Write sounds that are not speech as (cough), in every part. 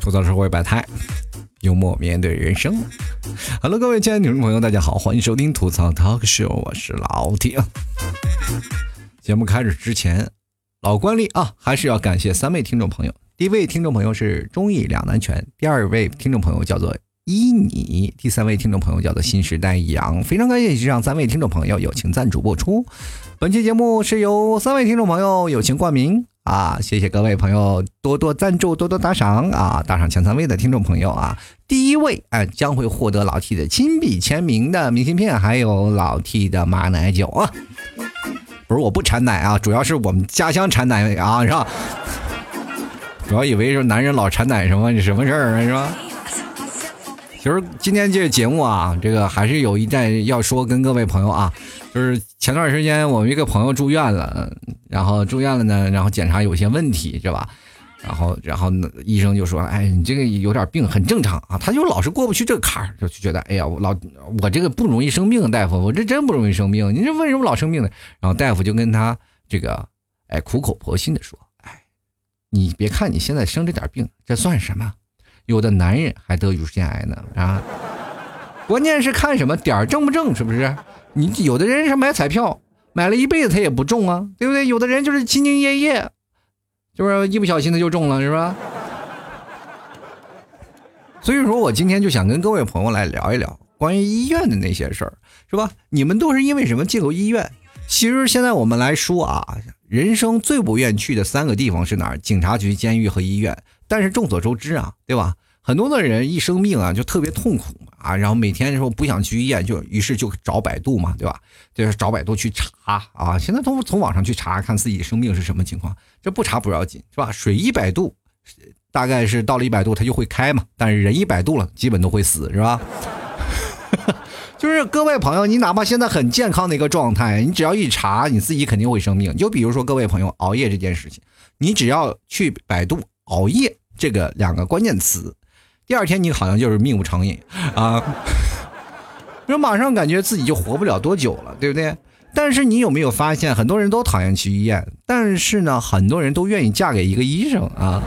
吐槽社会百态，幽默面对人生。Hello，各位亲爱的听众朋友，大家好，欢迎收听吐槽 Talk Show，我是老铁。节目开始之前，老惯例啊，还是要感谢三位听众朋友。第一位听众朋友是中意两难全，第二位听众朋友叫做依你，第三位听众朋友叫做新时代杨。非常感谢以上三位听众朋友友情赞助播出。本期节目是由三位听众朋友友情冠名啊，谢谢各位朋友多多赞助、多多打赏啊！打赏前三位的听众朋友啊，第一位啊将会获得老 T 的亲笔签名的明信片，还有老 T 的马奶酒啊。不是我不产奶啊，主要是我们家乡产奶啊，是吧？主要以为是男人老产奶什么什么事儿是吧？其实今天这个节目啊，这个还是有一件要说跟各位朋友啊，就是前段时间我们一个朋友住院了，然后住院了呢，然后检查有些问题是吧？然后然后医生就说，哎，你这个有点病很正常啊，他就老是过不去这个坎儿，就觉得，哎呀，我老我这个不容易生病，大夫，我这真不容易生病，你这为什么老生病呢？然后大夫就跟他这个，哎，苦口婆心的说，哎，你别看你现在生这点病，这算什么？有的男人还得乳腺癌呢啊！关键是看什么点儿正不正，是不是？你有的人是买彩票，买了一辈子他也不中啊，对不对？有的人就是兢兢业业，就是一不小心他就中了，是吧？所以说我今天就想跟各位朋友来聊一聊关于医院的那些事儿，是吧？你们都是因为什么进入医院？其实现在我们来说啊，人生最不愿去的三个地方是哪儿？警察局、监狱和医院。但是众所周知啊，对吧？很多的人一生病啊，就特别痛苦啊，然后每天说不想去医院，就于是就找百度嘛，对吧？就是找百度去查啊。现在都从网上去查，看自己生病是什么情况。这不查不要紧，是吧？水一百度，大概是到了一百度它就会开嘛。但是人一百度了，基本都会死，是吧？(laughs) 就是各位朋友，你哪怕现在很健康的一个状态，你只要一查，你自己肯定会生病。就比如说各位朋友熬夜这件事情，你只要去百度。熬夜这个两个关键词，第二天你好像就是命不长眼啊，(laughs) 就马上感觉自己就活不了多久了，对不对？但是你有没有发现，很多人都讨厌去医院，但是呢，很多人都愿意嫁给一个医生啊。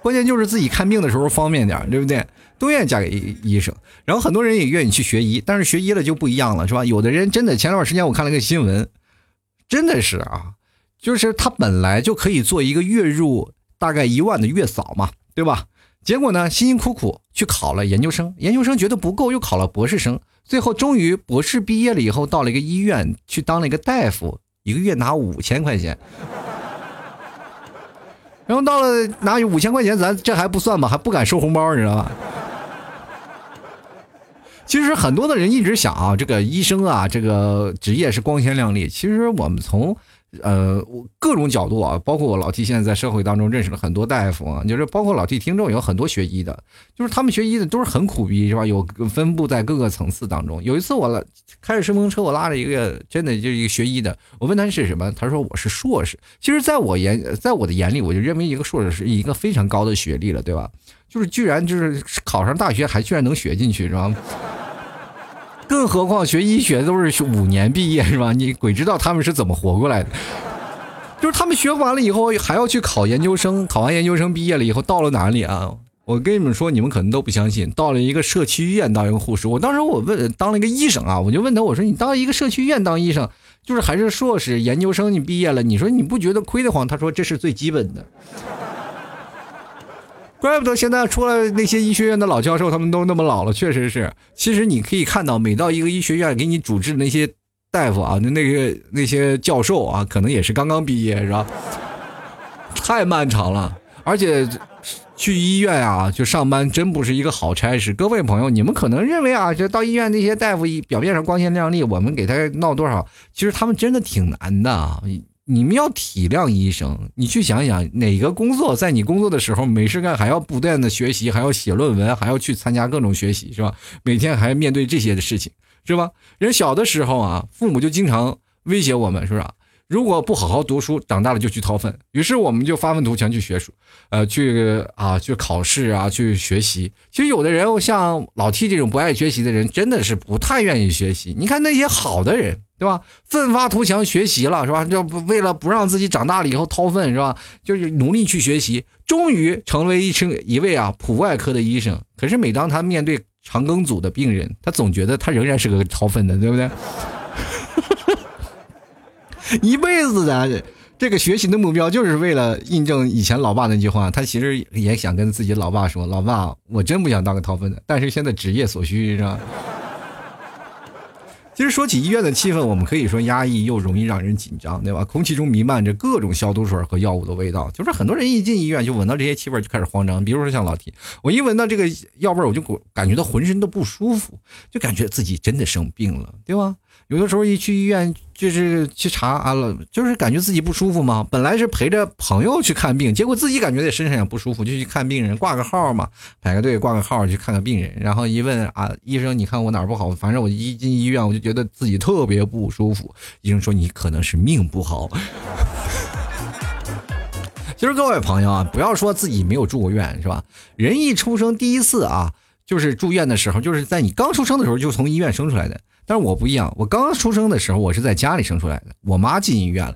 关键就是自己看病的时候方便点，对不对？都愿意嫁给医生，然后很多人也愿意去学医，但是学医了就不一样了，是吧？有的人真的，前段时间我看了个新闻，真的是啊。就是他本来就可以做一个月入大概一万的月嫂嘛，对吧？结果呢，辛辛苦苦去考了研究生，研究生觉得不够，又考了博士生，最后终于博士毕业了以后，到了一个医院去当了一个大夫，一个月拿五千块钱。(laughs) 然后到了拿五千块钱，咱这还不算吧，还不敢收红包，你知道吧？其实很多的人一直想啊，这个医生啊，这个职业是光鲜亮丽。其实我们从呃，我各种角度啊，包括我老 T 现在在社会当中认识了很多大夫啊，就是包括老 T 听众有很多学医的，就是他们学医的都是很苦逼，是吧？有分布在各个层次当中。有一次我开着顺风车，我拉着一个真的就是一个学医的，我问他是什么，他说我是硕士。其实，在我眼，在我的眼里，我就认为一个硕士是一个非常高的学历了，对吧？就是居然就是考上大学还居然能学进去，是吧？更何况学医学都是五年毕业是吧？你鬼知道他们是怎么活过来的？就是他们学完了以后还要去考研究生，考完研究生毕业了以后到了哪里啊？我跟你们说，你们可能都不相信，到了一个社区医院当一个护士。我当时我问当了一个医生啊，我就问他，我说你当一个社区医院当医生，就是还是硕士研究生你毕业了，你说你不觉得亏得慌？他说这是最基本的。怪不得现在出了那些医学院的老教授，他们都那么老了，确实是。其实你可以看到，每到一个医学院给你主治的那些大夫啊，那那个那些教授啊，可能也是刚刚毕业，是吧？太漫长了，而且去医院啊，就上班真不是一个好差事。各位朋友，你们可能认为啊，就到医院那些大夫表面上光鲜亮丽，我们给他闹多少，其实他们真的挺难的。你们要体谅医生，你去想想哪个工作在你工作的时候没事干，还要不断的学习，还要写论文，还要去参加各种学习，是吧？每天还面对这些的事情，是吧？人小的时候啊，父母就经常威胁我们，是不是？如果不好好读书，长大了就去掏粪。于是我们就发愤图强去学书，呃，去啊，去考试啊，去学习。其实有的人像老 T 这种不爱学习的人，真的是不太愿意学习。你看那些好的人，对吧？奋发图强学习了，是吧？就为了不让自己长大了以后掏粪，是吧？就是努力去学习，终于成为一成一位啊普外科的医生。可是每当他面对肠梗阻的病人，他总觉得他仍然是个掏粪的，对不对？(laughs) 一辈子的这个学习的目标，就是为了印证以前老爸那句话。他其实也想跟自己老爸说：“老爸，我真不想当个掏粪的，但是现在职业所需，是吧？” (laughs) 其实说起医院的气氛，我们可以说压抑又容易让人紧张，对吧？空气中弥漫着各种消毒水和药物的味道，就是很多人一进医院就闻到这些气味就开始慌张。比如说像老提，我一闻到这个药味，我就感觉到浑身都不舒服，就感觉自己真的生病了，对吧？有的时候一去医院就是去查啊了，就是感觉自己不舒服嘛。本来是陪着朋友去看病，结果自己感觉在身上也不舒服，就去看病人，挂个号嘛，排个队挂个号去看看病人。然后一问啊，医生，你看我哪儿不好？反正我一进医院我就觉得自己特别不舒服。医生说你可能是命不好。(laughs) 其实各位朋友啊，不要说自己没有住过院是吧？人一出生第一次啊，就是住院的时候，就是在你刚出生的时候就从医院生出来的。但是我不一样，我刚刚出生的时候，我是在家里生出来的，我妈进医院了。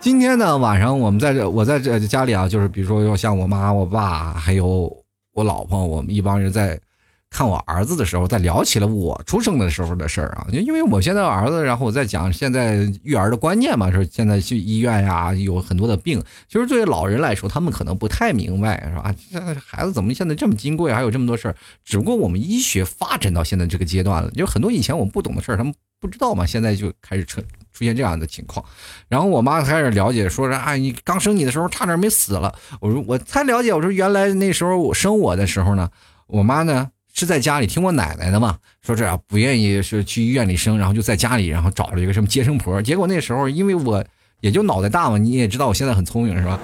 今天呢，晚上我们在这，我在这家里啊，就是比如说像我妈、我爸还有我老婆，我们一帮人在。看我儿子的时候，在聊起了我出生的时候的事儿啊，就因为我现在儿子，然后我在讲现在育儿的观念嘛，说现在去医院呀，有很多的病，其实对于老人来说，他们可能不太明白，是吧？这孩子怎么现在这么金贵，还有这么多事儿？只不过我们医学发展到现在这个阶段了，就很多以前我们不懂的事儿，他们不知道嘛，现在就开始出出现这样的情况。然后我妈开始了解，说是啊，你刚生你的时候差点没死了。我说我才了解，我说原来那时候我生我的时候呢，我妈呢。是在家里听我奶奶的嘛？说这不愿意是去医院里生，然后就在家里，然后找了一个什么接生婆。结果那时候因为我也就脑袋大嘛，你也知道我现在很聪明是吧？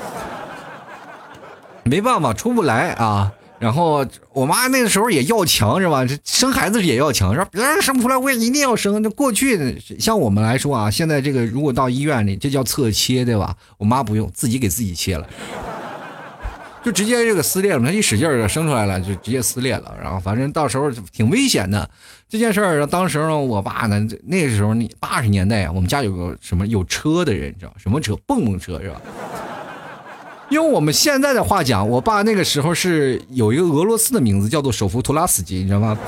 (laughs) 没办法出不来啊。然后我妈那个时候也要强是吧？生孩子也要强，说别人生不出来我也一定要生。那过去像我们来说啊，现在这个如果到医院里，这叫侧切对吧？我妈不用，自己给自己切了。就直接这个撕裂了，他一使劲儿生出来了，就直接撕裂了。然后反正到时候挺危险的。这件事儿，当时呢，我爸呢，那个时候你八十年代啊，我们家有个什么有车的人，你知道什么车？蹦蹦车是吧？(laughs) 用我们现在的话讲，我爸那个时候是有一个俄罗斯的名字，叫做首夫图拉斯基，你知道吗？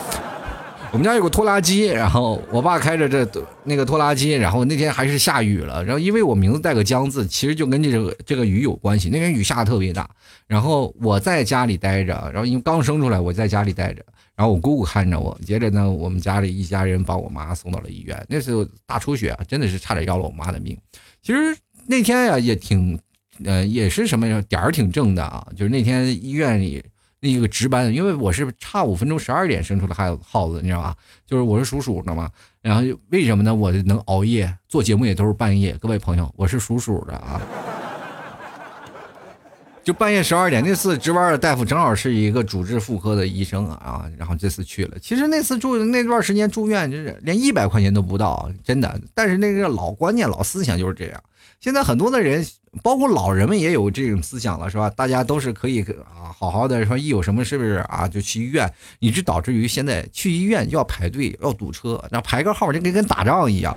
我们家有个拖拉机，然后我爸开着这那个拖拉机，然后那天还是下雨了，然后因为我名字带个江字，其实就跟这个这个雨有关系。那天雨下的特别大，然后我在家里待着，然后因为刚生出来，我在家里待着，然后我姑姑看着我，接着呢，我们家里一家人把我妈送到了医院。那时候大出血，真的是差点要了我妈的命。其实那天呀也挺，呃，也是什么呀点儿挺正的啊，就是那天医院里。那个值班，因为我是差五分钟，十二点生出的孩耗子，你知道吧？就是我是属鼠的嘛，然后为什么呢？我能熬夜做节目也都是半夜。各位朋友，我是属鼠的啊，就半夜十二点那次值班的大夫正好是一个主治妇科的医生啊，然后这次去了。其实那次住那段时间住院，就是连一百块钱都不到，真的。但是那个老观念、老思想就是这样。现在很多的人。包括老人们也有这种思想了，是吧？大家都是可以啊，好好的说，一有什么是不是啊，就去医院，以致导致于现在去医院要排队，要堵车，那排个号就跟跟打仗一样，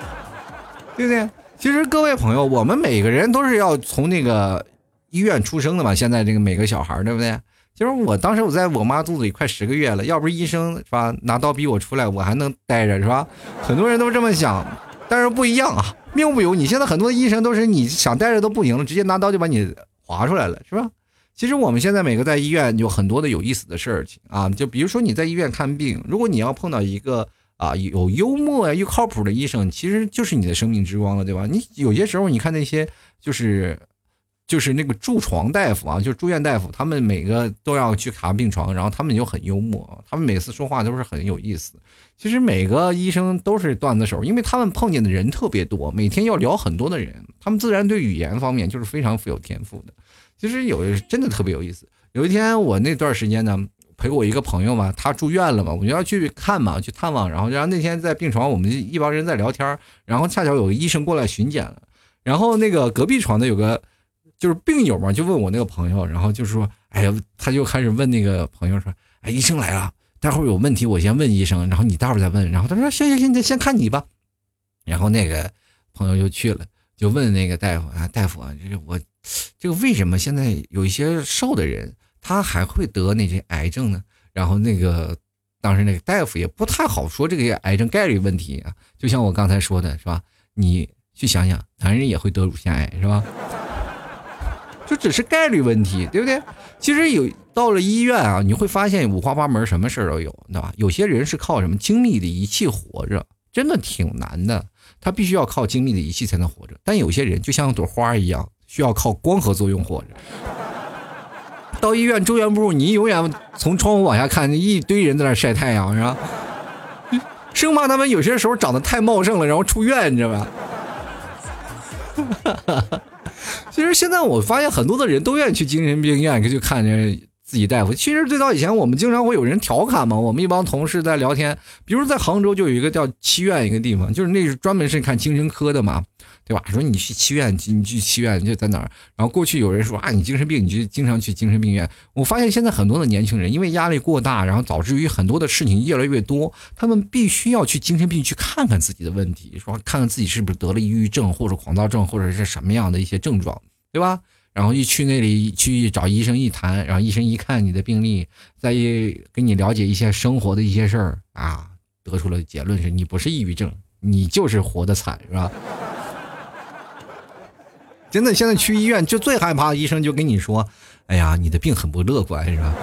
(laughs) 对不对？其实各位朋友，我们每个人都是要从那个医院出生的嘛。现在这个每个小孩，对不对？就是我当时我在我妈肚子里快十个月了，要不是医生是吧，拿刀逼我出来，我还能待着是吧？很多人都这么想。但是不一样啊，命不由你。现在很多医生都是你想待着都不行了，直接拿刀就把你划出来了，是吧？其实我们现在每个在医院有很多的有意思的事情啊，就比如说你在医院看病，如果你要碰到一个啊有幽默又靠谱的医生，其实就是你的生命之光了，对吧？你有些时候你看那些就是。就是那个住床大夫啊，就是住院大夫，他们每个都要去卡病床，然后他们就很幽默，他们每次说话都是很有意思。其实每个医生都是段子手，因为他们碰见的人特别多，每天要聊很多的人，他们自然对语言方面就是非常富有天赋的。其实有真的特别有意思。有一天我那段时间呢。陪我一个朋友嘛，他住院了嘛，我就要去看嘛，去探望。然后，然后那天在病床，我们一帮人在聊天，然后恰巧有个医生过来巡检了。然后那个隔壁床的有个就是病友嘛，就问我那个朋友，然后就说：“哎呀，他就开始问那个朋友说：‘哎，医生来了，待会儿有问题我先问医生，然后你待会儿再问。’然后他说：‘行行行，先看你吧。’然后那个朋友就去了，就问那个大夫啊，大夫啊，这个我这个为什么现在有一些瘦的人他还会得那些癌症呢？然后那个当时那个大夫也不太好说这个癌症概率问题啊，就像我刚才说的是吧？你。去想想，男人也会得乳腺癌，是吧？就只是概率问题，对不对？其实有到了医院啊，你会发现五花八门，什么事儿都有，对吧？有些人是靠什么精密的仪器活着，真的挺难的，他必须要靠精密的仪器才能活着。但有些人就像朵花一样，需要靠光合作用活着。到医院住院部，你永远从窗户往下看，一堆人在那晒太阳，是吧？(laughs) 生怕他们有些时候长得太茂盛了，然后出院，你知道吧？(laughs) (laughs) 其实现在我发现很多的人都愿意去精神病院就看这自己大夫。其实最早以前我们经常会有人调侃嘛，我们一帮同事在聊天，比如在杭州就有一个叫七院一个地方，就是那是专门是看精神科的嘛。对吧？说你去七院，你去七院就在哪儿？然后过去有人说啊，你精神病，你就经常去精神病院。我发现现在很多的年轻人因为压力过大，然后导致于很多的事情越来越多，他们必须要去精神病去看看自己的问题，说看看自己是不是得了抑郁症或者狂躁症或者是什么样的一些症状，对吧？然后一去那里去找医生一谈，然后医生一看你的病历，再一跟你了解一些生活的一些事儿啊，得出了结论是你不是抑郁症，你就是活得惨，是吧？真的，现在去医院就最害怕医生就跟你说：“哎呀，你的病很不乐观，是吧？”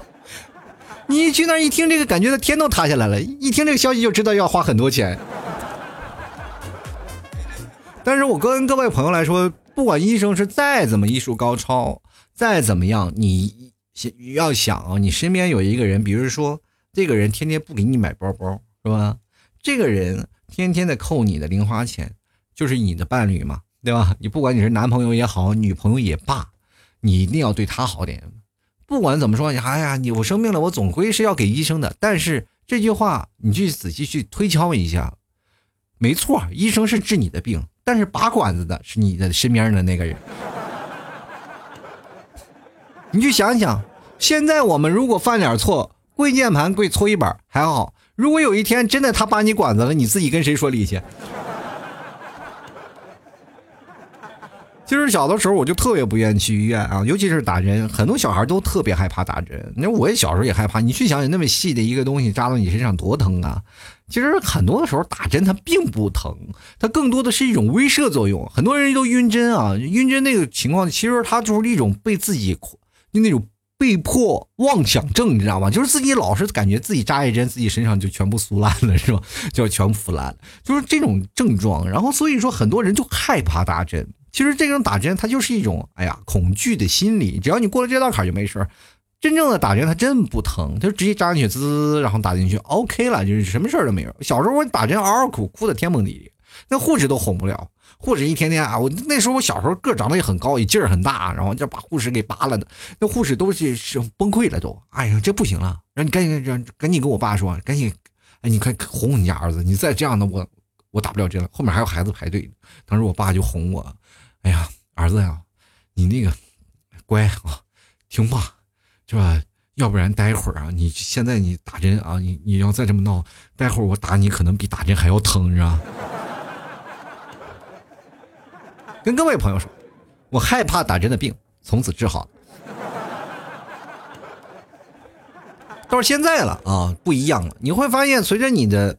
(laughs) 你去那一听这个，感觉的天都塌下来了。一听这个消息就知道要花很多钱。但是我跟各位朋友来说，不管医生是再怎么医术高超，再怎么样，你要想啊，你身边有一个人，比如说这个人天天不给你买包包，是吧？这个人天天的扣你的零花钱。就是你的伴侣嘛，对吧？你不管你是男朋友也好，女朋友也罢，你一定要对他好点。不管怎么说，你哎呀，你我生病了，我总归是要给医生的。但是这句话，你去仔细去推敲一下，没错，医生是治你的病，但是拔管子的是你的身边的那个人。你去想想，现在我们如果犯点错，跪键盘跪搓衣板还好；如果有一天真的他拔你管子了，你自己跟谁说理去？其实小的时候我就特别不愿意去医院啊，尤其是打针，很多小孩都特别害怕打针。那我也小时候也害怕。你去想想，那么细的一个东西扎到你身上多疼啊！其实很多的时候打针它并不疼，它更多的是一种威慑作用。很多人都晕针啊，晕针那个情况，其实它就是一种被自己就那种被迫妄想症，你知道吗？就是自己老是感觉自己扎一针，自己身上就全部酥烂了，是吧？就全部腐烂，就是这种症状。然后所以说很多人就害怕打针。其实这种打针，它就是一种哎呀恐惧的心理。只要你过了这道坎就没事真正的打针，它真不疼，它就直接扎进去，滋，然后打进去，OK 了，就是什么事儿都没有。小时候我打针嗷嗷哭，哭的天崩地裂，那护士都哄不了。护士一天天啊，我那时候我小时候个长得也很高，也劲儿很大，然后就把护士给扒了的。那护士都是是崩溃了，都哎呀，这不行了，让你赶紧让赶紧跟我爸说，赶紧，哎，你快哄哄你家儿子，你再这样的我我打不了针了，后面还有孩子排队。当时我爸就哄我。哎呀，儿子呀，你那个乖啊，听话，是吧？要不然待会儿啊，你现在你打针啊，你你要再这么闹，待会儿我打你可能比打针还要疼，是吧？跟各位朋友说，我害怕打针的病从此治好。到现在了啊，不一样了。你会发现，随着你的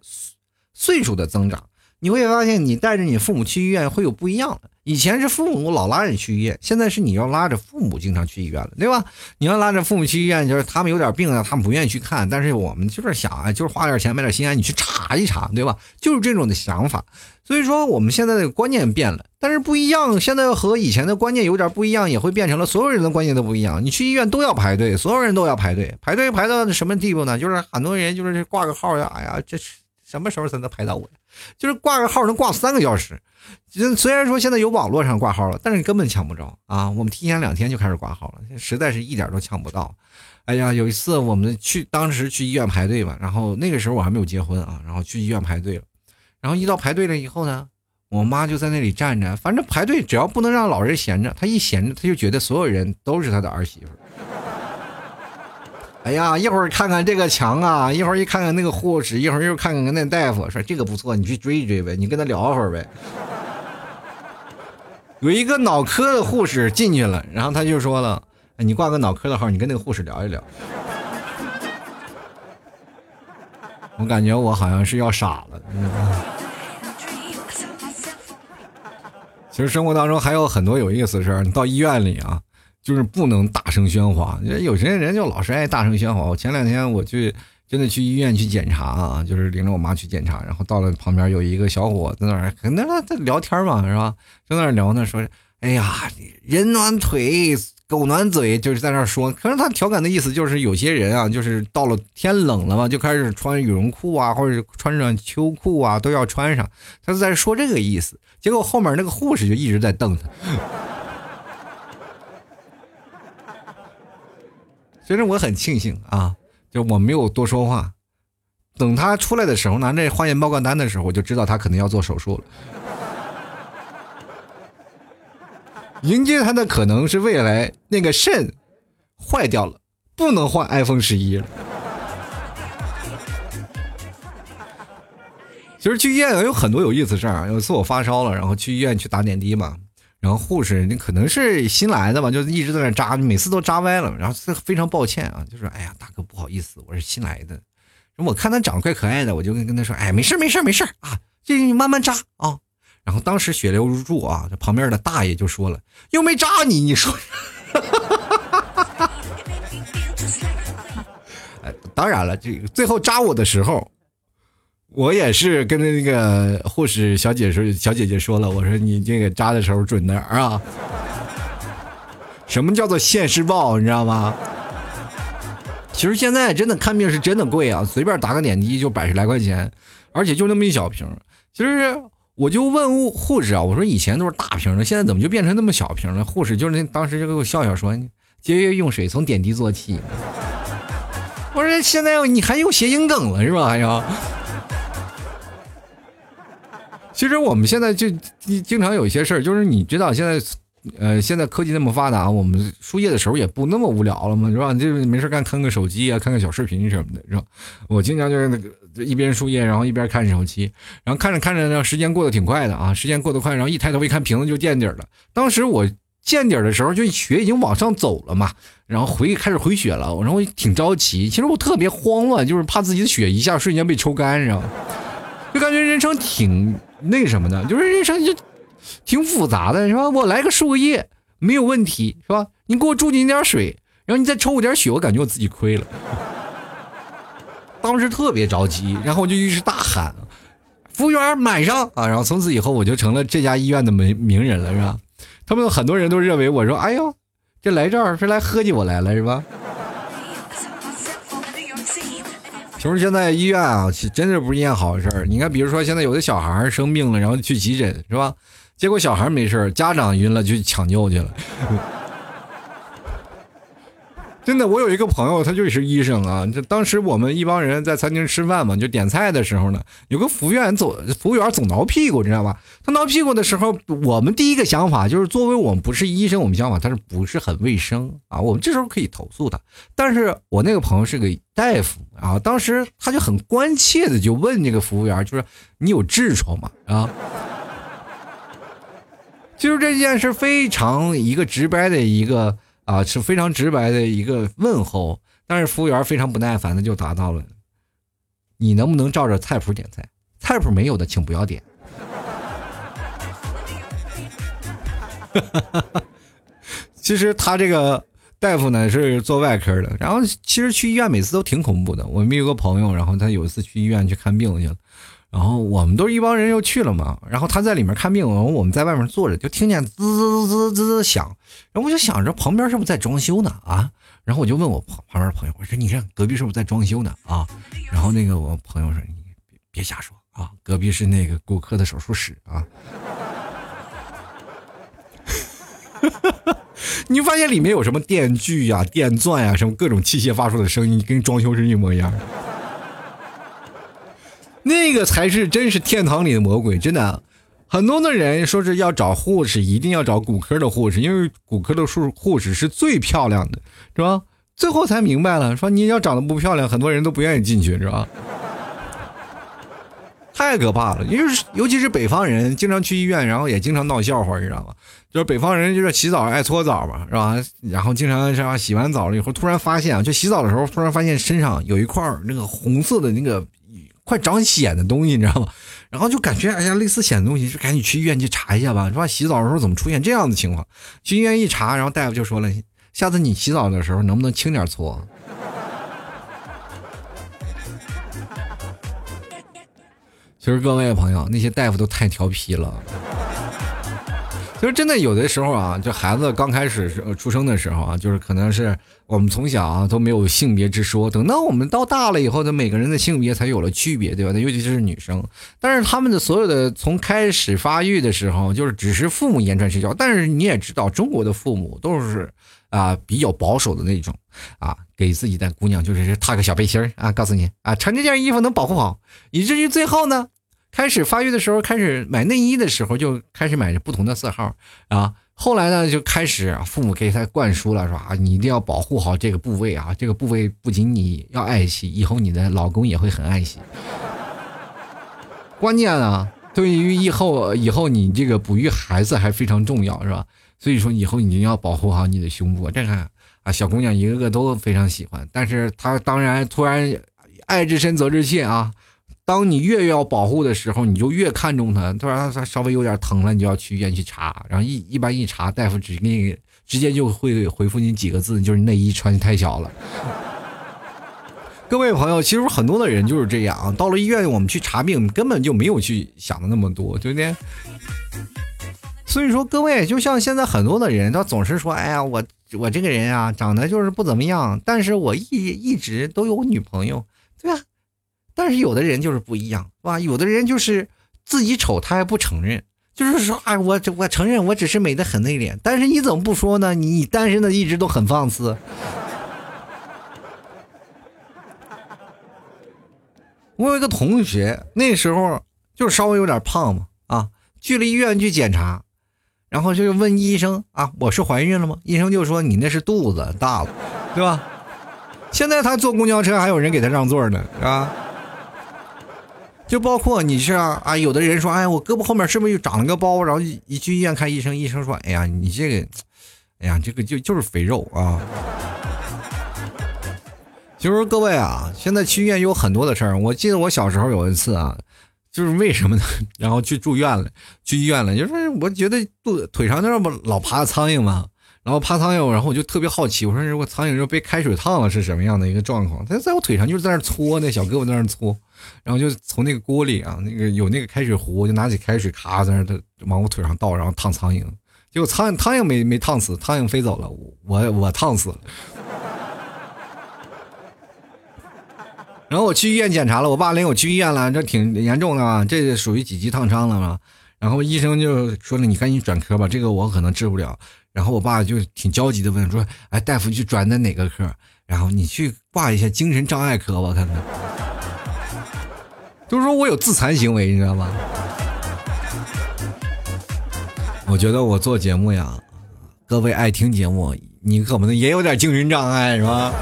岁数的增长，你会发现你带着你父母去医院会有不一样的。以前是父母老拉着你去医院，现在是你要拉着父母经常去医院了，对吧？你要拉着父母去医院，就是他们有点病了，他们不愿意去看，但是我们就是想啊，就是花点钱买点心安，你去查一查，对吧？就是这种的想法。所以说我们现在的观念变了，但是不一样，现在和以前的观念有点不一样，也会变成了所有人的观念都不一样。你去医院都要排队，所有人都要排队，排队排到什么地步呢？就是很多人就是挂个号呀，哎呀，这什么时候才能排到我？就是挂个号能挂三个小时。虽然说现在有网络上挂号了，但是根本抢不着啊！我们提前两天就开始挂号了，实在是一点都抢不到。哎呀，有一次我们去，当时去医院排队嘛，然后那个时候我还没有结婚啊，然后去医院排队了，然后一到排队了以后呢，我妈就在那里站着，反正排队只要不能让老人闲着，她一闲着，她就觉得所有人都是她的儿媳妇。哎呀，一会儿看看这个墙啊，一会儿一看看那个护士，一会儿又看看那大夫，说这个不错，你去追一追呗，你跟他聊会儿呗。(laughs) 有一个脑科的护士进去了，然后他就说了：“你挂个脑科的号，你跟那个护士聊一聊。(laughs) ”我感觉我好像是要傻了。(laughs) 其实生活当中还有很多有意思的事儿，你到医院里啊。就是不能大声喧哗，有些人就老是爱大声喧哗。我前两天我去真的去医院去检查啊，就是领着我妈去检查，然后到了旁边有一个小伙在那儿跟那在聊天嘛，是吧？在那聊呢，说：“哎呀，人暖腿，狗暖嘴。”就是在那说。可是他调侃的意思就是有些人啊，就是到了天冷了嘛，就开始穿羽绒裤啊，或者穿上秋裤啊，都要穿上。他是在说这个意思。结果后面那个护士就一直在瞪他。其实我很庆幸啊，就我没有多说话。等他出来的时候拿这化验报告单的时候，我就知道他可能要做手术了。(laughs) 迎接他的可能是未来那个肾坏掉了，不能换 iPhone 十一了。其实去医院有很多有意思事儿。有一次我发烧了，然后去医院去打点滴嘛。然后护士，你可能是新来的吧，就一直在那扎，每次都扎歪了。然后非常抱歉啊，就说：“哎呀，大哥不好意思，我是新来的。”我看他长得怪可爱的，我就跟跟他说：“哎，没事没事没事啊，这你慢慢扎啊。”然后当时血流如注啊，这旁边的大爷就说了：“又没扎你，你说？” (laughs) 哎，当然了，这个最后扎我的时候。我也是跟着那个护士小姐说，小姐姐说了，我说你这个扎的时候准点啊。什么叫做现世报，你知道吗？其实现在真的看病是真的贵啊，随便打个点滴就百十来块钱，而且就那么一小瓶。其实我就问护护士啊，我说以前都是大瓶的，现在怎么就变成那么小瓶了？护士就是那当时就给我笑笑说，节约用水，从点滴做起。我说现在你还用谐音梗了是吧？还有。其实我们现在就经常有一些事儿，就是你知道现在，呃，现在科技那么发达，我们输液的时候也不那么无聊了嘛，是吧？就是没事干看个手机啊，看看小视频什么的，是吧？我经常就是那个一边输液，然后一边看手机，然后看着看着呢，时间过得挺快的啊，时间过得快，然后一抬头一看瓶子就见底了。当时我见底的时候，就血已经往上走了嘛，然后回开始回血了，然后挺着急，其实我特别慌乱，就是怕自己的血一下瞬间被抽干，知道吗？就感觉人生挺那什么的，就是人生就挺复杂的，是吧？我来个输个液没有问题，是吧？你给我注进点水，然后你再抽我点血，我感觉我自己亏了。当时特别着急，然后我就一直大喊：“服务员满上啊！”然后从此以后我就成了这家医院的名名人了，是吧？他们很多人都认为我说：“哎呦，这来这儿是来喝酒来了，是吧？”其实现在医院啊，真的不是一件好事儿。你看，比如说现在有的小孩生病了，然后去急诊，是吧？结果小孩没事家长晕了去抢救去了。真的，我有一个朋友，他就是医生啊。这当时我们一帮人在餐厅吃饭嘛，就点菜的时候呢，有个服务员总服务员总挠屁股，你知道吧？他挠屁股的时候，我们第一个想法就是，作为我们不是医生，我们想法他是不是很卫生啊？我们这时候可以投诉他。但是我那个朋友是个大夫啊，当时他就很关切的就问这个服务员，就是你有痔疮吗？啊？(laughs) 就是这件事非常一个直白的一个。啊，是非常直白的一个问候，但是服务员非常不耐烦的就答到了：“你能不能照着菜谱点菜？菜谱没有的，请不要点。(laughs) ”其实他这个大夫呢是做外科的，然后其实去医院每次都挺恐怖的。我们有个朋友，然后他有一次去医院去看病去了。然后我们都是一帮人又去了嘛，然后他在里面看病，然后我们在外面坐着，就听见滋滋滋滋滋响，然后我就想着旁边是不是在装修呢啊？然后我就问我旁旁边朋友，我说你看隔壁是不是在装修呢啊？然后那个我朋友说你别别瞎说啊，隔壁是那个顾客的手术室啊。(laughs) 你就发现里面有什么电锯呀、电钻呀，什么各种器械发出的声音，跟装修是一模一样的。那个才是真是天堂里的魔鬼，真的。很多的人说是要找护士，一定要找骨科的护士，因为骨科的护护士是最漂亮的，是吧？最后才明白了，说你要长得不漂亮，很多人都不愿意进去，是吧？太可怕了，因为尤其是北方人，经常去医院，然后也经常闹笑话，你知道吗？就是北方人就是洗澡爱搓澡嘛，是吧？然后经常是吧，洗完澡了以后，突然发现啊，就洗澡的时候，突然发现身上有一块那个红色的那个快长癣的东西，你知道吗？(laughs) 然后就感觉哎呀，类似癣的东西，就赶紧去医院去查一下吧，是吧？洗澡的时候怎么出现这样的情况？去医院一查，然后大夫就说了。下次你洗澡的时候能不能轻点搓？(laughs) 其实各位朋友，那些大夫都太调皮了。其实真的有的时候啊，就孩子刚开始出生的时候啊，就是可能是我们从小啊都没有性别之说，等到我们到大了以后，呢，每个人的性别才有了区别，对吧？尤其是女生，但是他们的所有的从开始发育的时候，就是只是父母言传身教，但是你也知道，中国的父母都是。啊，比较保守的那种，啊，给自己的姑娘就是踏个小背心儿啊，告诉你啊，穿这件衣服能保护好，以至于最后呢，开始发育的时候，开始买内衣的时候，就开始买不同的色号啊，后来呢，就开始父母给他灌输了，说啊，你一定要保护好这个部位啊，这个部位不仅你要爱惜，以后你的老公也会很爱惜。关键啊，对于以后以后你这个哺育孩子还非常重要，是吧？所以说，以后你要保护好你的胸部。这个啊，小姑娘一个个都非常喜欢。但是她当然突然爱之深责之切啊。当你越要保护的时候，你就越看重她。突然她稍微有点疼了，你就要去医院去查。然后一一般一查，大夫只给你直接就会回复你几个字，就是内衣穿的太小了。各位朋友，其实很多的人就是这样。到了医院，我们去查病，根本就没有去想的那么多，对不对？所以说，各位就像现在很多的人，他总是说：“哎呀，我我这个人啊，长得就是不怎么样，但是我一一直都有女朋友，对吧？”但是有的人就是不一样，是吧？有的人就是自己丑，他还不承认，就是说：“哎，我我承认，我只是美的很内敛。”但是你怎么不说呢？你单身的一直都很放肆。(laughs) 我有一个同学，那时候就是稍微有点胖嘛，啊，去了医院去检查。然后就问医生啊，我是怀孕了吗？医生就说你那是肚子大了，对吧？现在他坐公交车还有人给他让座呢，是吧？就包括你是啊，有的人说，哎，我胳膊后面是不是又长了个包？然后一去医院看医生，医生说，哎呀，你这个，哎呀，这个就就是肥肉啊。其实各位啊，现在去医院有很多的事儿。我记得我小时候有一次啊。就是为什么呢？然后去住院了，去医院了。就是我觉得肚腿上那不老爬苍蝇嘛，然后爬苍蝇，然后我就特别好奇，我说如果苍蝇就被开水烫了是什么样的一个状况？它在我腿上就是在那搓，那小胳膊在那搓，然后就从那个锅里啊，那个有那个开水壶，就拿起开水咔在那往我腿上倒，然后烫苍蝇。结果苍蝇苍蝇没没烫死，苍蝇飞走了，我我烫死了。(laughs) 然后我去医院检查了，我爸领我去医院了，这挺严重的啊，这属于几级烫伤了嘛。然后医生就说了，你赶紧转科吧，这个我可能治不了。然后我爸就挺焦急的问说，哎，大夫去转的哪个科？然后你去挂一下精神障碍科，吧看看。就是说我有自残行为，你知道吗？我觉得我做节目呀，各位爱听节目，你可能也有点精神障碍，是吧？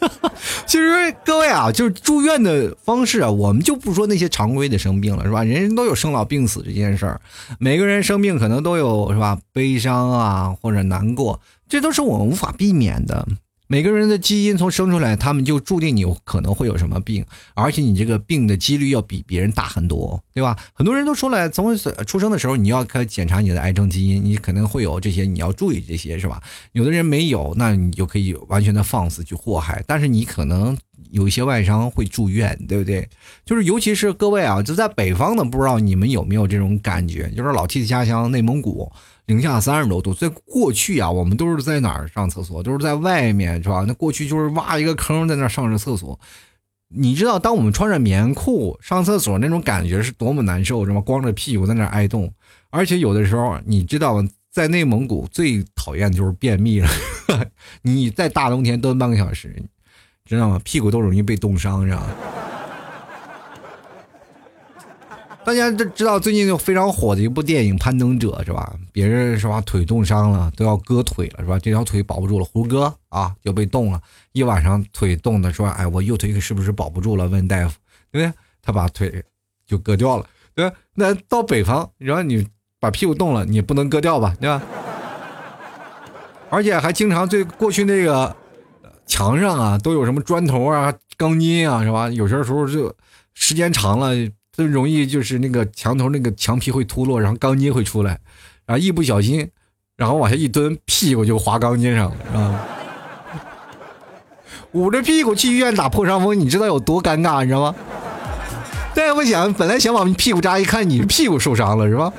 (laughs) 其实各位啊，就是住院的方式啊，我们就不说那些常规的生病了，是吧？人人都有生老病死这件事儿，每个人生病可能都有，是吧？悲伤啊，或者难过，这都是我们无法避免的。每个人的基因从生出来，他们就注定你可能会有什么病，而且你这个病的几率要比别人大很多，对吧？很多人都说了，从出生的时候你要开检查你的癌症基因，你可能会有这些，你要注意这些，是吧？有的人没有，那你就可以完全的放肆去祸害，但是你可能有一些外伤会住院，对不对？就是尤其是各位啊，就在北方的，不知道你们有没有这种感觉？就是老 T 的家乡内蒙古。零下三十多度，在过去啊，我们都是在哪儿上厕所？都是在外面，是吧？那过去就是挖一个坑，在那儿上着厕所。你知道，当我们穿着棉裤上厕所那种感觉是多么难受，是吗？光着屁股在那儿挨冻，而且有的时候，你知道，在内蒙古最讨厌的就是便秘了。(laughs) 你在大冬天蹲半个小时，知道吗？屁股都容易被冻伤，知道吗？大家都知道最近就非常火的一部电影《攀登者》是吧？别人是吧腿冻伤了都要割腿了是吧？这条腿保不住了，胡歌啊就被冻了一晚上，腿冻的说：“哎，我右腿是不是保不住了？”问大夫，对不对？他把腿就割掉了，对吧？那到北方，然后你把屁股冻了，你不能割掉吧？对吧？而且还经常对过去那个墙上啊都有什么砖头啊、钢筋啊是吧？有些时候就时间长了。就容易就是那个墙头那个墙皮会脱落，然后钢筋会出来，然后一不小心，然后往下一蹲，屁股就滑钢筋上了，啊！捂着屁股去医院打破伤风，你知道有多尴尬，你知道吗？大夫想，本来想往屁股扎，一看你屁股受伤了，是吧？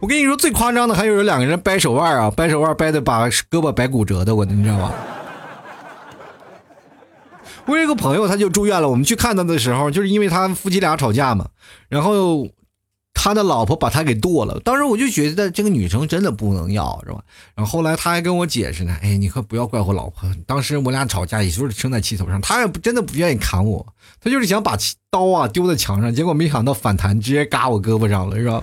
我跟你说，最夸张的还有有两个人掰手腕啊，掰手腕掰的把胳膊掰骨折的，我你知道吗？我有一个朋友，他就住院了。我们去看他的时候，就是因为他夫妻俩吵架嘛，然后他的老婆把他给剁了。当时我就觉得这个女生真的不能要，是吧？然后后来他还跟我解释呢，哎，你可不要怪我老婆。当时我俩吵架，也就是生在气头上，他也不真的不愿意砍我，他就是想把刀啊丢在墙上，结果没想到反弹，直接嘎我胳膊上了，是吧？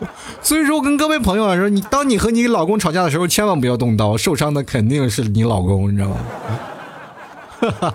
(laughs) 所以说，我跟各位朋友来说，你当你和你老公吵架的时候，千万不要动刀，受伤的肯定是你老公，你知道吗？哈哈，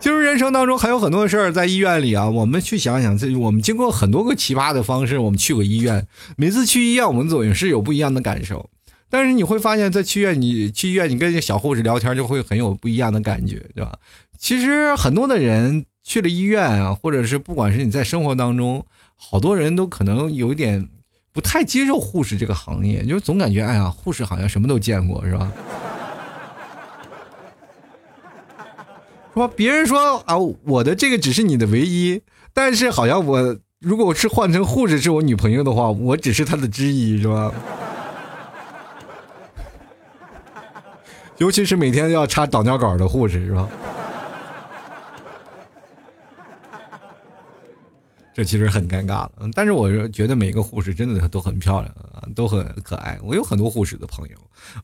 就是人生当中还有很多事儿，在医院里啊，我们去想想，这我们经过很多个奇葩的方式，我们去过医院。每次去医院，我们总是有不一样的感受。但是你会发现，在去医院，你去医院，你跟小护士聊天，就会很有不一样的感觉，对吧？其实很多的人去了医院啊，或者是不管是你在生活当中，好多人都可能有点不太接受护士这个行业，就总感觉，哎呀，护士好像什么都见过，是吧？说别人说啊，我的这个只是你的唯一，但是好像我如果是换成护士是我女朋友的话，我只是她的之一，是吧？(laughs) 尤其是每天要插导尿管的护士，是吧？这其实很尴尬了，但是我觉得每个护士真的都很漂亮啊，都很可爱。我有很多护士的朋友，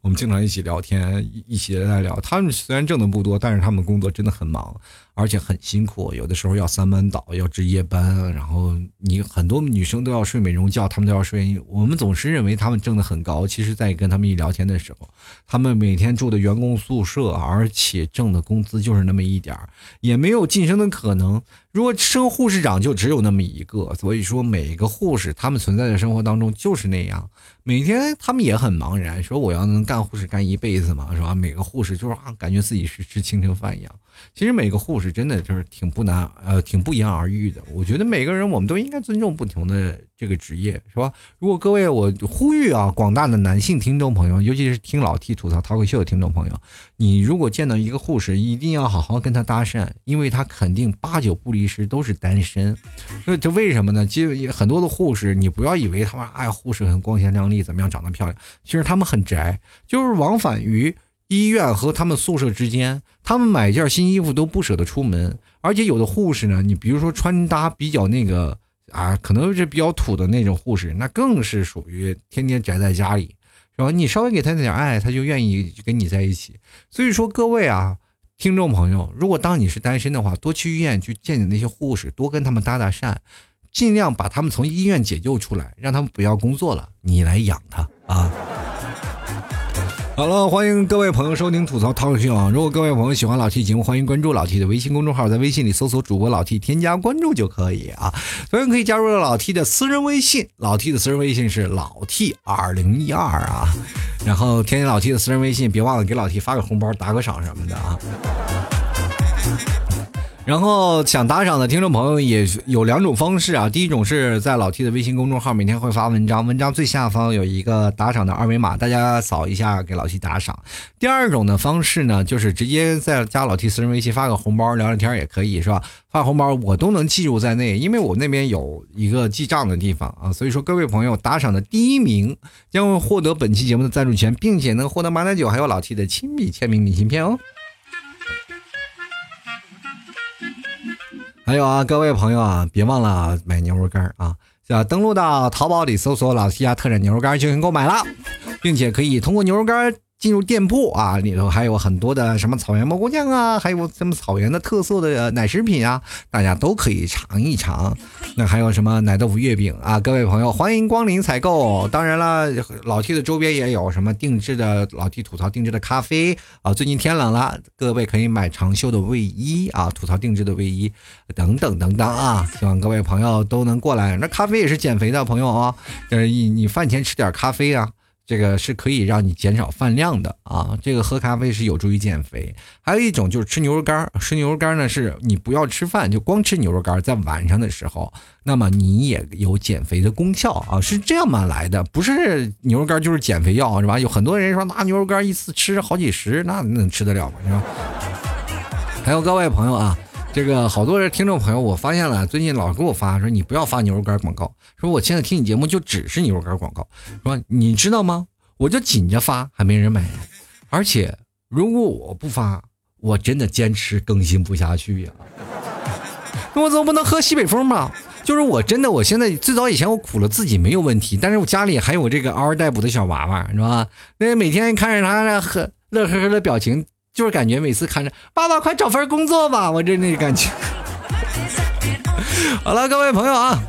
我们经常一起聊天，一起来聊。他们虽然挣的不多，但是他们工作真的很忙。而且很辛苦，有的时候要三班倒，要值夜班，然后你很多女生都要睡美容觉，他们都要睡。我们总是认为他们挣的很高，其实，在跟他们一聊天的时候，他们每天住的员工宿舍，而且挣的工资就是那么一点儿，也没有晋升的可能。如果升护士长就只有那么一个，所以说每个护士他们存在的生活当中就是那样。每天他们也很茫然，说我要能干护士干一辈子嘛，是吧？每个护士就是啊，感觉自己是吃青春饭一样。其实每个护士真的就是挺不难，呃，挺不言而喻的。我觉得每个人我们都应该尊重不同的这个职业，是吧？如果各位我呼吁啊，广大的男性听众朋友，尤其是听老 T 吐槽脱口秀的听众朋友，你如果见到一个护士，一定要好好跟他搭讪，因为他肯定八九不离十都是单身。那这为什么呢？其实很多的护士，你不要以为他们哎，护士很光鲜亮丽，怎么样，长得漂亮，其实他们很宅，就是往返于。医院和他们宿舍之间，他们买件新衣服都不舍得出门，而且有的护士呢，你比如说穿搭比较那个啊，可能是比较土的那种护士，那更是属于天天宅在家里，是吧？你稍微给他点爱，他就愿意跟你在一起。所以说，各位啊，听众朋友，如果当你是单身的话，多去医院去见见那些护士，多跟他们搭搭讪，尽量把他们从医院解救出来，让他们不要工作了，你来养他啊。好了，欢迎各位朋友收听吐槽涛秀啊！如果各位朋友喜欢老 T 节目，欢迎关注老 T 的微信公众号，在微信里搜索主播老 T，添加关注就可以啊。同样可以加入老 T 的私人微信，老 T 的私人微信是老 T 二零一二啊。然后添加老 T 的私人微信，别忘了给老 T 发个红包，打个赏什么的啊。然后想打赏的听众朋友也有两种方式啊，第一种是在老 T 的微信公众号每天会发文章，文章最下方有一个打赏的二维码，大家扫一下给老 T 打赏。第二种的方式呢，就是直接在加老 T 私人微信发个红包聊聊天也可以，是吧？发红包我都能记录在内，因为我那边有一个记账的地方啊。所以说各位朋友打赏的第一名将会获得本期节目的赞助权，并且能获得马奶酒还有老 T 的亲笔签名明信片哦。还有啊，各位朋友啊，别忘了买牛肉干啊！要登录到淘宝里搜索“老西家特产牛肉干”就能购买了，并且可以通过牛肉干。进入店铺啊，里头还有很多的什么草原蘑菇酱啊，还有什么草原的特色的奶食品啊，大家都可以尝一尝。那还有什么奶豆腐月饼啊？各位朋友，欢迎光临采购。当然了，老 T 的周边也有什么定制的老 T 吐槽定制的咖啡啊。最近天冷了，各位可以买长袖的卫衣啊，吐槽定制的卫衣等等等等啊。希望各位朋友都能过来。那咖啡也是减肥的朋友啊，呃，你你饭前吃点咖啡啊。这个是可以让你减少饭量的啊，这个喝咖啡是有助于减肥。还有一种就是吃牛肉干吃牛肉干呢是你不要吃饭，就光吃牛肉干在晚上的时候，那么你也有减肥的功效啊，是这样嘛来的，不是牛肉干就是减肥药是吧？有很多人说拿牛肉干一次吃好几十，那能吃得了吗？是吧？还有各位朋友啊。这个好多人听众朋友，我发现了，最近老给我发说你不要发牛肉干广告，说我现在听你节目就只是牛肉干广告，说你知道吗？我就紧着发，还没人买，而且如果我不发，我真的坚持更新不下去呀。我总不能喝西北风吧？就是我真的，我现在最早以前我苦了自己没有问题，但是我家里还有这个嗷嗷待哺的小娃娃，是吧？那每天看着他那呵乐呵呵的表情。就是感觉每次看着爸爸快找份工作吧，我这那感觉。(laughs) 好了，各位朋友啊，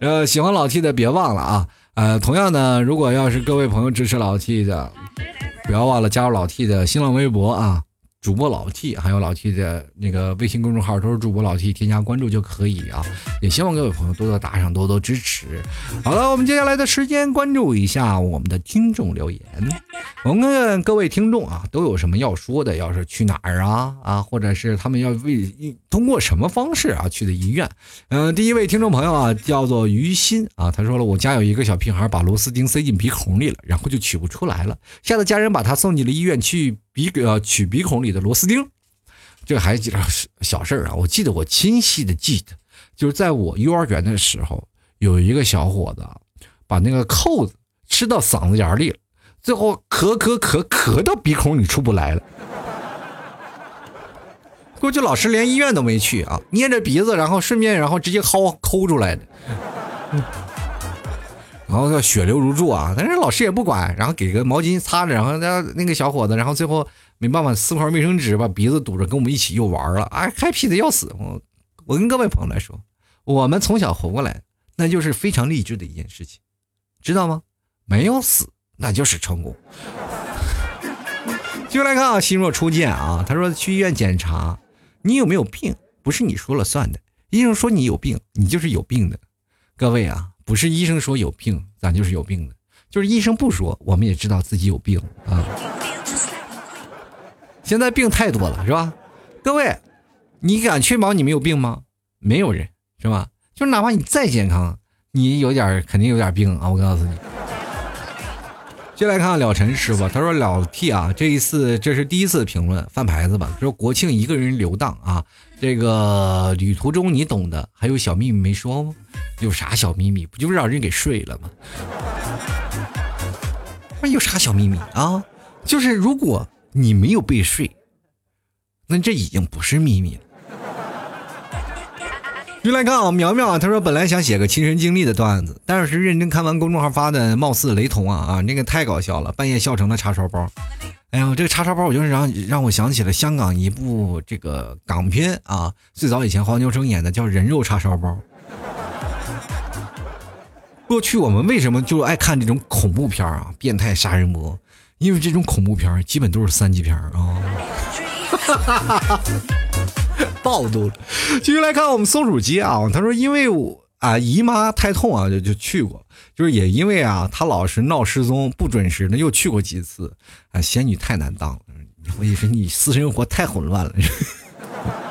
呃，喜欢老 T 的别忘了啊，呃，同样呢，如果要是各位朋友支持老 T 的，不要忘了加入老 T 的新浪微博啊。主播老 T，还有老 T 的那个微信公众号都是主播老 T，添加关注就可以啊。也希望各位朋友多多打赏，多多支持。好了，我们接下来的时间关注一下我们的听众留言。我们看看各位听众啊，都有什么要说的？要是去哪儿啊啊，或者是他们要为通过什么方式啊去的医院？嗯，第一位听众朋友啊，叫做于心啊，他说了，我家有一个小屁孩把螺丝钉塞进鼻孔里了，然后就取不出来了，吓得家人把他送进了医院去。鼻呃取鼻孔里的螺丝钉，这还几件小事儿啊！我记得我清晰的记得，就是在我幼儿园的时候，有一个小伙子把那个扣子吃到嗓子眼里了，最后咳咳咳咳到鼻孔里出不来了。估计老师连医院都没去啊，捏着鼻子，然后顺便然后直接薅抠出来的。然后就血流如注啊，但是老师也不管，然后给个毛巾擦着，然后那那个小伙子，然后最后没办法撕块卫生纸把鼻子堵着，跟我们一起又玩了，哎，happy 的要死！我我跟各位朋友来说，我们从小活过来，那就是非常励志的一件事情，知道吗？没有死，那就是成功。(laughs) 继续来看啊，心若初见啊，他说去医院检查，你有没有病？不是你说了算的，医生说你有病，你就是有病的。各位啊。不是医生说有病，咱就是有病的；就是医生不说，我们也知道自己有病啊。现在病太多了，是吧？各位，你敢确保你没有病吗？没有人，是吧？就是哪怕你再健康，你有点肯定有点病啊！我告诉你。接来看看了尘师傅，他说老 T 啊，这一次这是第一次评论翻牌子吧？说国庆一个人流荡啊。这个旅途中你懂的，还有小秘密没说吗？有啥小秘密？不就是让人给睡了吗？那有啥小秘密啊？就是如果你没有被睡，那这已经不是秘密了。就来看啊，苗苗啊，他说本来想写个亲身经历的段子，但是认真看完公众号发的，貌似雷同啊啊，那个太搞笑了，半夜笑成了叉烧包。哎呀，这个叉烧包，我就是让让我想起了香港一部这个港片啊，最早以前黄秋生演的叫《人肉叉烧包》。过去我们为什么就爱看这种恐怖片啊？变态杀人魔，因为这种恐怖片基本都是三级片啊。(laughs) 暴露了。继续来看我们松鼠鸡啊，他说因为我啊姨妈太痛啊，就就去过。就是也因为啊，他老是闹失踪不准时，呢，又去过几次啊。仙女太难当了，我也是你私生活太混乱了。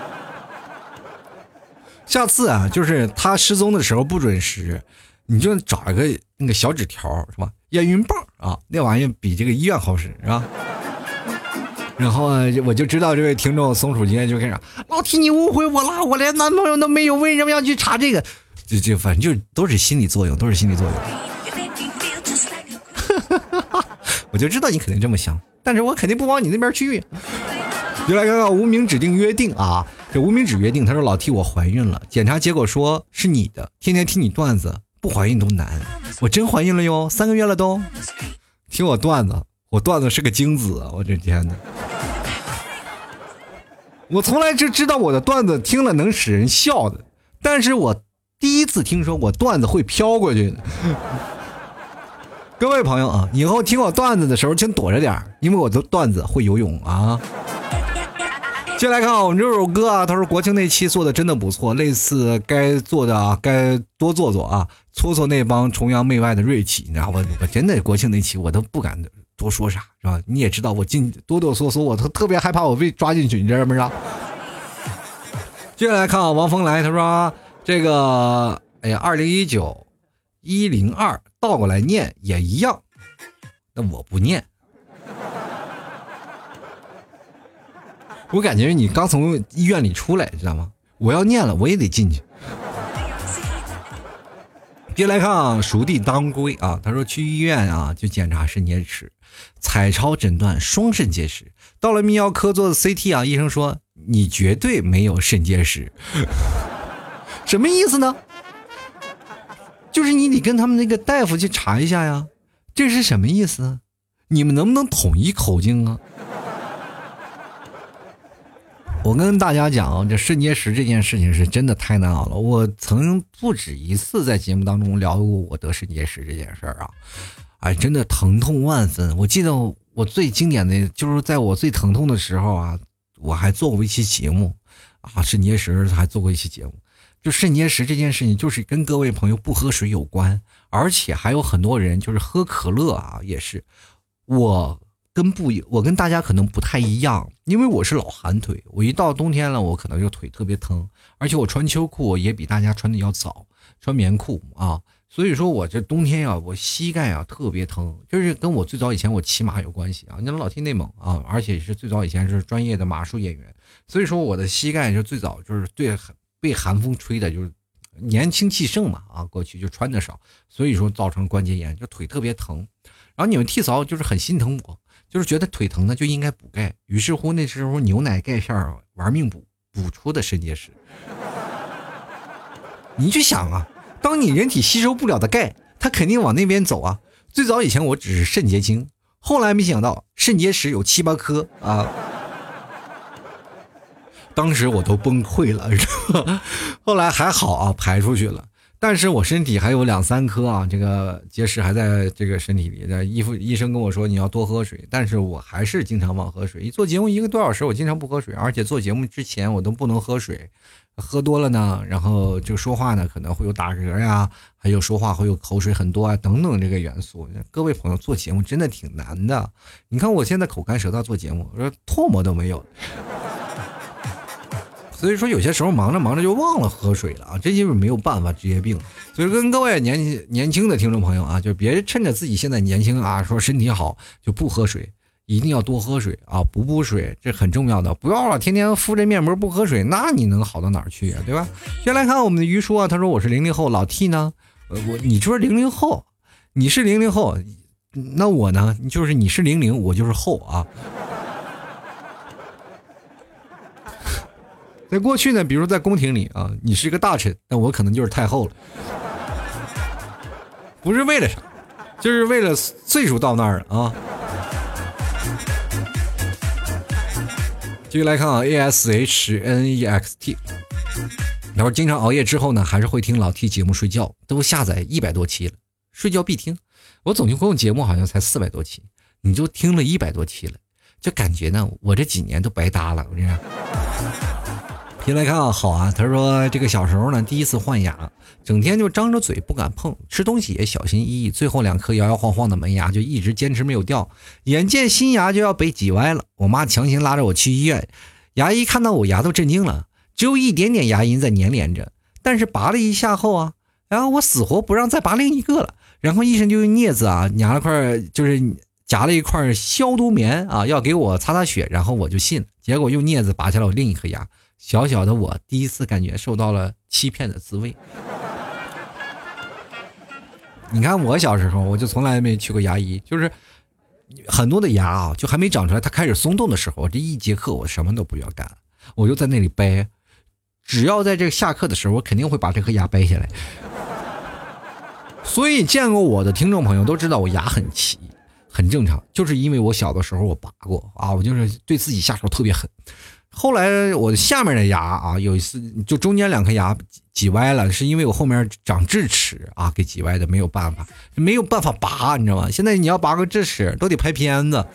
(laughs) 下次啊，就是他失踪的时候不准时，你就找一个那个小纸条是吧？验孕棒啊，那玩意儿比这个医院好使是吧？然后我就知道这位听众松鼠今天就开始，老提你误会我了，我连男朋友都没有，为什么要去查这个？就就反正就是都是心理作用，都是心理作用。(laughs) 我就知道你肯定这么想，但是我肯定不往你那边去。就来看看无名指定约定啊，这无名指约定，他说老替我怀孕了，检查结果说是你的，天天听你段子，不怀孕都难。我真怀孕了哟，三个月了都。听我段子，我段子是个精子！我这天哪，我从来就知道我的段子听了能使人笑的，但是我第一次听说我段子会飘过去。(laughs) 各位朋友啊，以后听我段子的时候，请躲着点因为我的段子会游泳啊。接下来看啊，我们这首歌啊，他说国庆那期做的真的不错，类似该做的啊，该多做做啊，搓搓那帮崇洋媚外的锐气，你知道吧？我真的国庆那期我都不敢多说啥，是吧？你也知道我进哆哆嗦嗦，我特特别害怕我被抓进去，你知道不知道？接下来看啊，王峰来，他说这个，哎呀，二零一九一零二。倒过来念也一样，那我不念。我感觉你刚从医院里出来，知道吗？我要念了，我也得进去。接来看啊，熟地当归啊，他说去医院啊就检查肾结石，彩超诊断双肾结石，到了泌尿科做的 CT 啊，医生说你绝对没有肾结石，什么意思呢？就是你得跟他们那个大夫去查一下呀，这是什么意思？你们能不能统一口径啊？我跟大家讲啊，这肾结石这件事情是真的太难熬了。我曾不止一次在节目当中聊过我得肾结石这件事儿啊，哎，真的疼痛万分。我记得我最经典的就是在我最疼痛的时候啊，我还做过一期节目啊，肾结石还做过一期节目。就肾结石这件事情，就是跟各位朋友不喝水有关，而且还有很多人就是喝可乐啊，也是。我跟不，我跟大家可能不太一样，因为我是老寒腿，我一到冬天了，我可能就腿特别疼，而且我穿秋裤也比大家穿的要早，穿棉裤啊，所以说我这冬天呀，我膝盖啊特别疼，就是跟我最早以前我骑马有关系啊。你老听内蒙啊，而且是最早以前是专业的马术演员，所以说我的膝盖就最早就是对很。被寒风吹的，就是年轻气盛嘛啊，过去就穿的少，所以说造成关节炎，就腿特别疼。然后你们替嫂就是很心疼我，就是觉得腿疼呢就应该补钙，于是乎那时候牛奶钙片玩命补，补出的肾结石。你去想啊，当你人体吸收不了的钙，它肯定往那边走啊。最早以前我只是肾结晶，后来没想到肾结石有七八颗啊。当时我都崩溃了，(laughs) 是吧？后来还好啊，排出去了。但是我身体还有两三颗啊，这个结石还在这个身体里。的医医生跟我说你要多喝水，但是我还是经常忘喝水。一做节目一个多小时，我经常不喝水，而且做节目之前我都不能喝水，喝多了呢，然后就说话呢可能会有打嗝呀，还有说话会有口水很多啊等等这个元素。各位朋友做节目真的挺难的，你看我现在口干舌燥做节目，我说唾沫都没有。所以说有些时候忙着忙着就忘了喝水了啊，这就是没有办法职业病。所以跟各位年轻年轻的听众朋友啊，就别趁着自己现在年轻啊，说身体好就不喝水，一定要多喝水啊，补补水这很重要的。不要了，天天敷着面膜不喝水，那你能好到哪儿去啊？对吧？先来看我们的于叔啊，他说我是零零后，老 T 呢，呃，我你说零零后，你是零零后，那我呢，就是你是零零，我就是后啊。在过去呢，比如在宫廷里啊，你是一个大臣，那我可能就是太后了。不是为了啥，就是为了岁数到那儿了啊。继续来看啊，A S H N E X T，然后经常熬夜之后呢，还是会听老 T 节目睡觉，都下载一百多期了，睡觉必听。我总共节目好像才四百多期，你就听了一百多期了，就感觉呢，我这几年都白搭了，我跟你说样。先来看啊，好啊。他说这个小时候呢，第一次换牙，整天就张着嘴不敢碰，吃东西也小心翼翼，最后两颗摇摇晃晃的门牙就一直坚持没有掉。眼见新牙就要被挤歪了，我妈强行拉着我去医院。牙医看到我牙都震惊了，只有一点点牙龈在粘连着。但是拔了一下后啊，然后我死活不让再拔另一个了。然后医生就用镊子啊，夹了块就是夹了一块消毒棉啊，要给我擦擦血。然后我就信了，结果用镊子拔下了我另一颗牙。小小的我第一次感觉受到了欺骗的滋味。你看我小时候，我就从来没去过牙医，就是很多的牙啊，就还没长出来，它开始松动的时候，这一节课我什么都不要干，我就在那里掰。只要在这个下课的时候，我肯定会把这颗牙掰下来。所以见过我的听众朋友都知道我牙很齐，很正常，就是因为我小的时候我拔过啊，我就是对自己下手特别狠。后来我下面的牙啊，有一次就中间两颗牙挤歪了，是因为我后面长智齿啊给挤歪的，没有办法，没有办法拔，你知道吗？现在你要拔个智齿都得拍片子。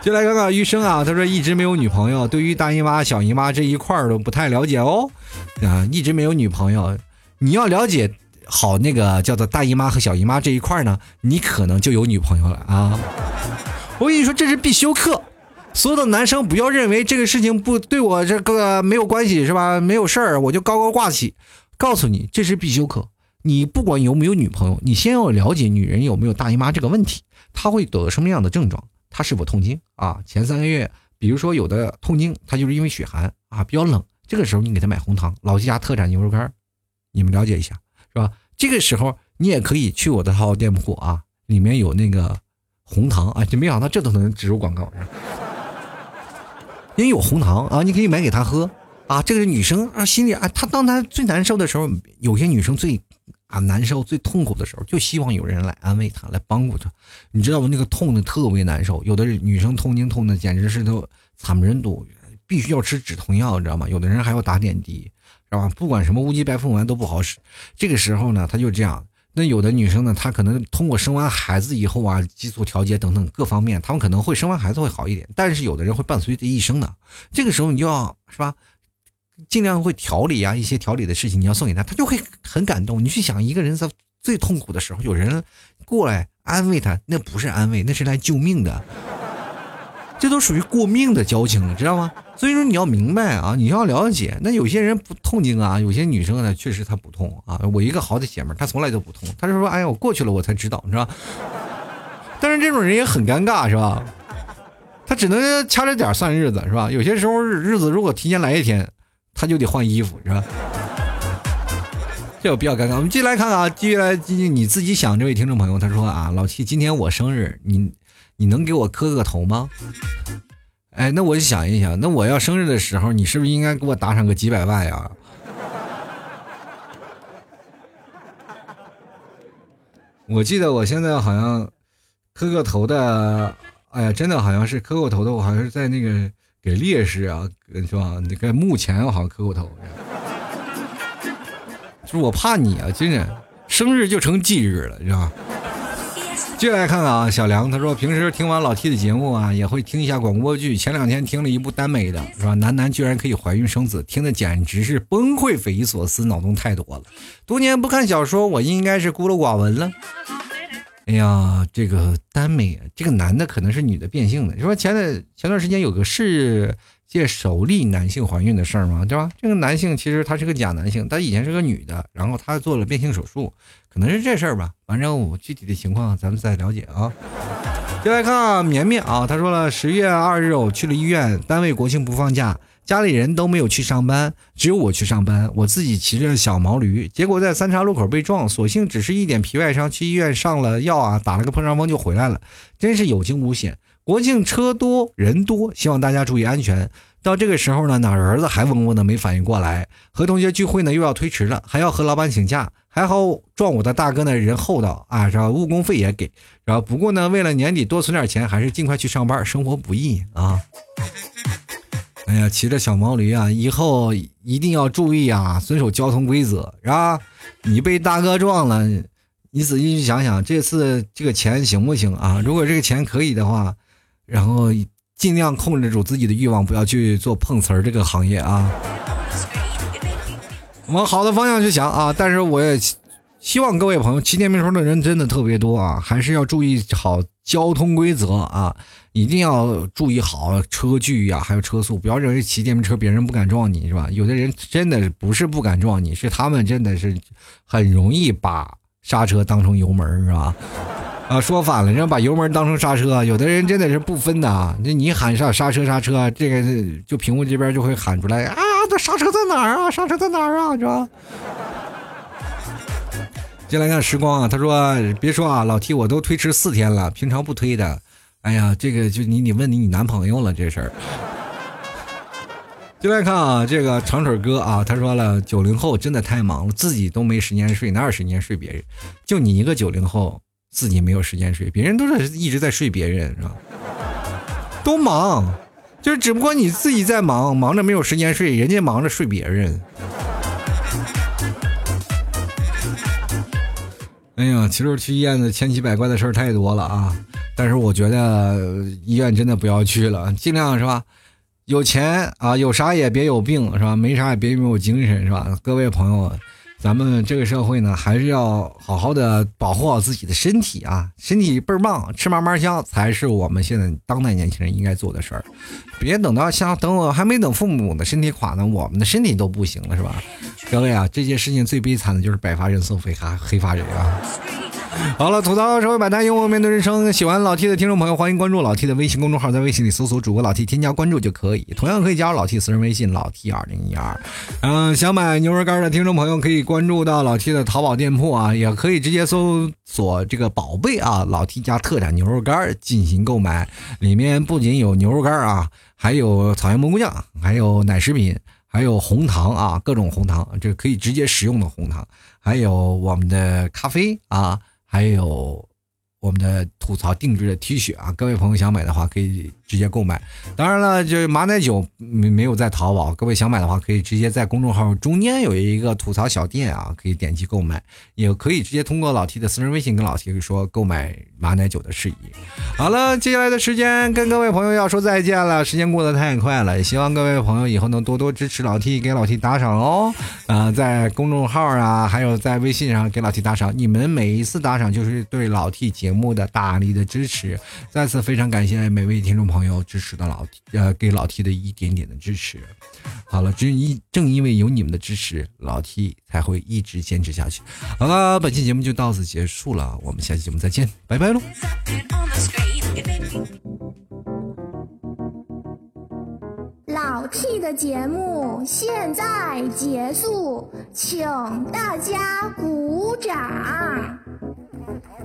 就来看看医生啊，他说一直没有女朋友，对于大姨妈、小姨妈这一块都不太了解哦，啊，一直没有女朋友，你要了解好那个叫做大姨妈和小姨妈这一块呢，你可能就有女朋友了啊。我跟你说，这是必修课。所有的男生不要认为这个事情不对我这个没有关系是吧？没有事儿我就高高挂起。告诉你，这是必修课。你不管有没有女朋友，你先要了解女人有没有大姨妈这个问题，她会得什么样的症状，她是否痛经啊？前三个月，比如说有的痛经，她就是因为血寒啊，比较冷。这个时候你给她买红糖，老七家特产牛肉干，你们了解一下是吧？这个时候你也可以去我的淘店铺啊，里面有那个红糖啊，就没想到这都能植入广告。因为有红糖啊，你可以买给她喝啊。这个女生啊，心里啊，她当她最难受的时候，有些女生最啊难受、最痛苦的时候，就希望有人来安慰她，来帮助她。你知道吗？那个痛的特别难受，有的女生痛经痛的简直是都惨不忍睹，必须要吃止痛药，你知道吗？有的人还要打点滴，是吧？不管什么乌鸡白凤丸都不好使。这个时候呢，她就这样。那有的女生呢，她可能通过生完孩子以后啊，激素调节等等各方面，她们可能会生完孩子会好一点。但是有的人会伴随这一生的，这个时候你就要是吧，尽量会调理啊，一些调理的事情你要送给她，她就会很感动。你去想，一个人在最痛苦的时候，有人过来安慰她，那不是安慰，那是来救命的。这都属于过命的交情了，知道吗？所以说你要明白啊，你要了解。那有些人不痛经啊，有些女生呢，确实她不痛啊。我一个好的姐妹，她从来都不痛，她就说：“哎呀，我过去了，我才知道，是吧？”但是这种人也很尴尬，是吧？她只能掐着点算日子，是吧？有些时候日子如果提前来一天，她就得换衣服，是吧？这有比较尴尬。我们继续来看看啊，继续来，继续你自己想，这位听众朋友，他说啊，老七，今天我生日，你。你能给我磕个头吗？哎，那我就想一想，那我要生日的时候，你是不是应该给我打赏个几百万呀？(laughs) 我记得我现在好像磕个头的，哎呀，真的好像是磕过头的，我好像是在那个给烈士啊，是吧？那个墓前我好像磕过头，(laughs) 就是我怕你啊，真的，生日就成忌日了，是吧？接来看看啊，小梁他说平时听完老 T 的节目啊，也会听一下广播剧。前两天听了一部耽美的，是吧？男男居然可以怀孕生子，听的简直是崩溃、匪夷所思，脑洞太多了。多年不看小说，我应该是孤陋寡闻了。哎呀，这个耽美，这个男的可能是女的变性的。你说前的前段时间有个世界首例男性怀孕的事儿吗？对吧？这个男性其实他是个假男性，他以前是个女的，然后他做了变性手术。可能是这事儿吧，反正我具体的情况咱们再了解啊。就来看绵绵啊，他说了，十月二日我去了医院，单位国庆不放假，家里人都没有去上班，只有我去上班。我自己骑着小毛驴，结果在三岔路口被撞，所幸只是一点皮外伤，去医院上了药啊，打了个破伤风就回来了，真是有惊无险。国庆车多人多，希望大家注意安全。到这个时候呢，哪儿子还嗡嗡的没反应过来，和同学聚会呢又要推迟了，还要和老板请假。还好撞我的大哥呢人厚道啊，是吧？误工费也给，然后不过呢，为了年底多存点钱，还是尽快去上班，生活不易啊。哎呀，骑着小毛驴啊，以后一定要注意啊，遵守交通规则，是吧？你被大哥撞了，你仔细去想想，这次这个钱行不行啊？如果这个钱可以的话，然后尽量控制住自己的欲望，不要去做碰瓷儿这个行业啊。往好的方向去想啊！但是我也希望各位朋友骑电瓶车的人真的特别多啊，还是要注意好交通规则啊，一定要注意好车距呀，还有车速，不要认为骑电瓶车别人不敢撞你是吧？有的人真的不是不敢撞你，是他们真的是很容易把刹车当成油门是吧？啊，说反了，让把油门当成刹车，有的人真的是不分的啊，那你喊刹刹车刹车，这个就屏幕这边就会喊出来啊，这刹车在哪儿啊？刹车在哪儿啊？是吧？进来看时光啊，他说别说啊，老 T 我都推迟四天了，平常不推的。哎呀，这个就你你问你你男朋友了这事儿。进来看啊，这个长腿哥啊，他说了，九零后真的太忙了，自己都没时间睡，哪有时间睡别人？就你一个九零后，自己没有时间睡，别人都是一直在睡别人，是吧？都忙，就是只不过你自己在忙，忙着没有时间睡，人家忙着睡别人。哎呀，其实去医院的千奇百怪的事儿太多了啊！但是我觉得医院真的不要去了，尽量是吧？有钱啊，有啥也别有病是吧？没啥也别没有精神是吧？各位朋友。咱们这个社会呢，还是要好好的保护好自己的身体啊！身体倍儿棒，吃嘛嘛香，才是我们现在当代年轻人应该做的事儿。别等到像等我还没等父母的身体垮呢，我们的身体都不行了，是吧？各位啊，这件事情最悲惨的就是白发人送黑发黑发人啊！(laughs) 好了，吐槽社会百态，幽默面对人生。喜欢老 T 的听众朋友，欢迎关注老 T 的微信公众号，在微信里搜索主播老 T，添加关注就可以。同样可以加入老 T 私人微信老 T 二零一二。嗯，想买牛肉干的听众朋友可以关注到老 T 的淘宝店铺啊，也可以直接搜索这个宝贝啊，老 T 家特产牛肉干进行购买。里面不仅有牛肉干啊，还有草原蘑菇酱，还有奶食品，还有红糖啊，各种红糖，这可以直接食用的红糖，还有我们的咖啡啊。还有我们的吐槽定制的 T 恤啊，各位朋友想买的话可以直接购买。当然了，就是马奶酒没没有在淘宝，各位想买的话可以直接在公众号中间有一个吐槽小店啊，可以点击购买，也可以直接通过老 T 的私人微信跟老 T 说购买马奶酒的事宜。好了，接下来的时间跟各位朋友要说再见了，时间过得太快了，也希望各位朋友以后能多多支持老 T，给老 T 打赏哦。啊，在公众号啊，还有在微信上给老 T 打赏，你们每一次打赏就是对老 T 节目的大力的支持。再次非常感谢每位听众朋友支持的老呃给老 T 的一点点的支持。好了，正因正因为有你们的支持，老 T 才会一直坚持下去。好了，本期节目就到此结束了，我们下期节目再见，拜拜喽。老 T 的节目现在结束，请大家鼓掌。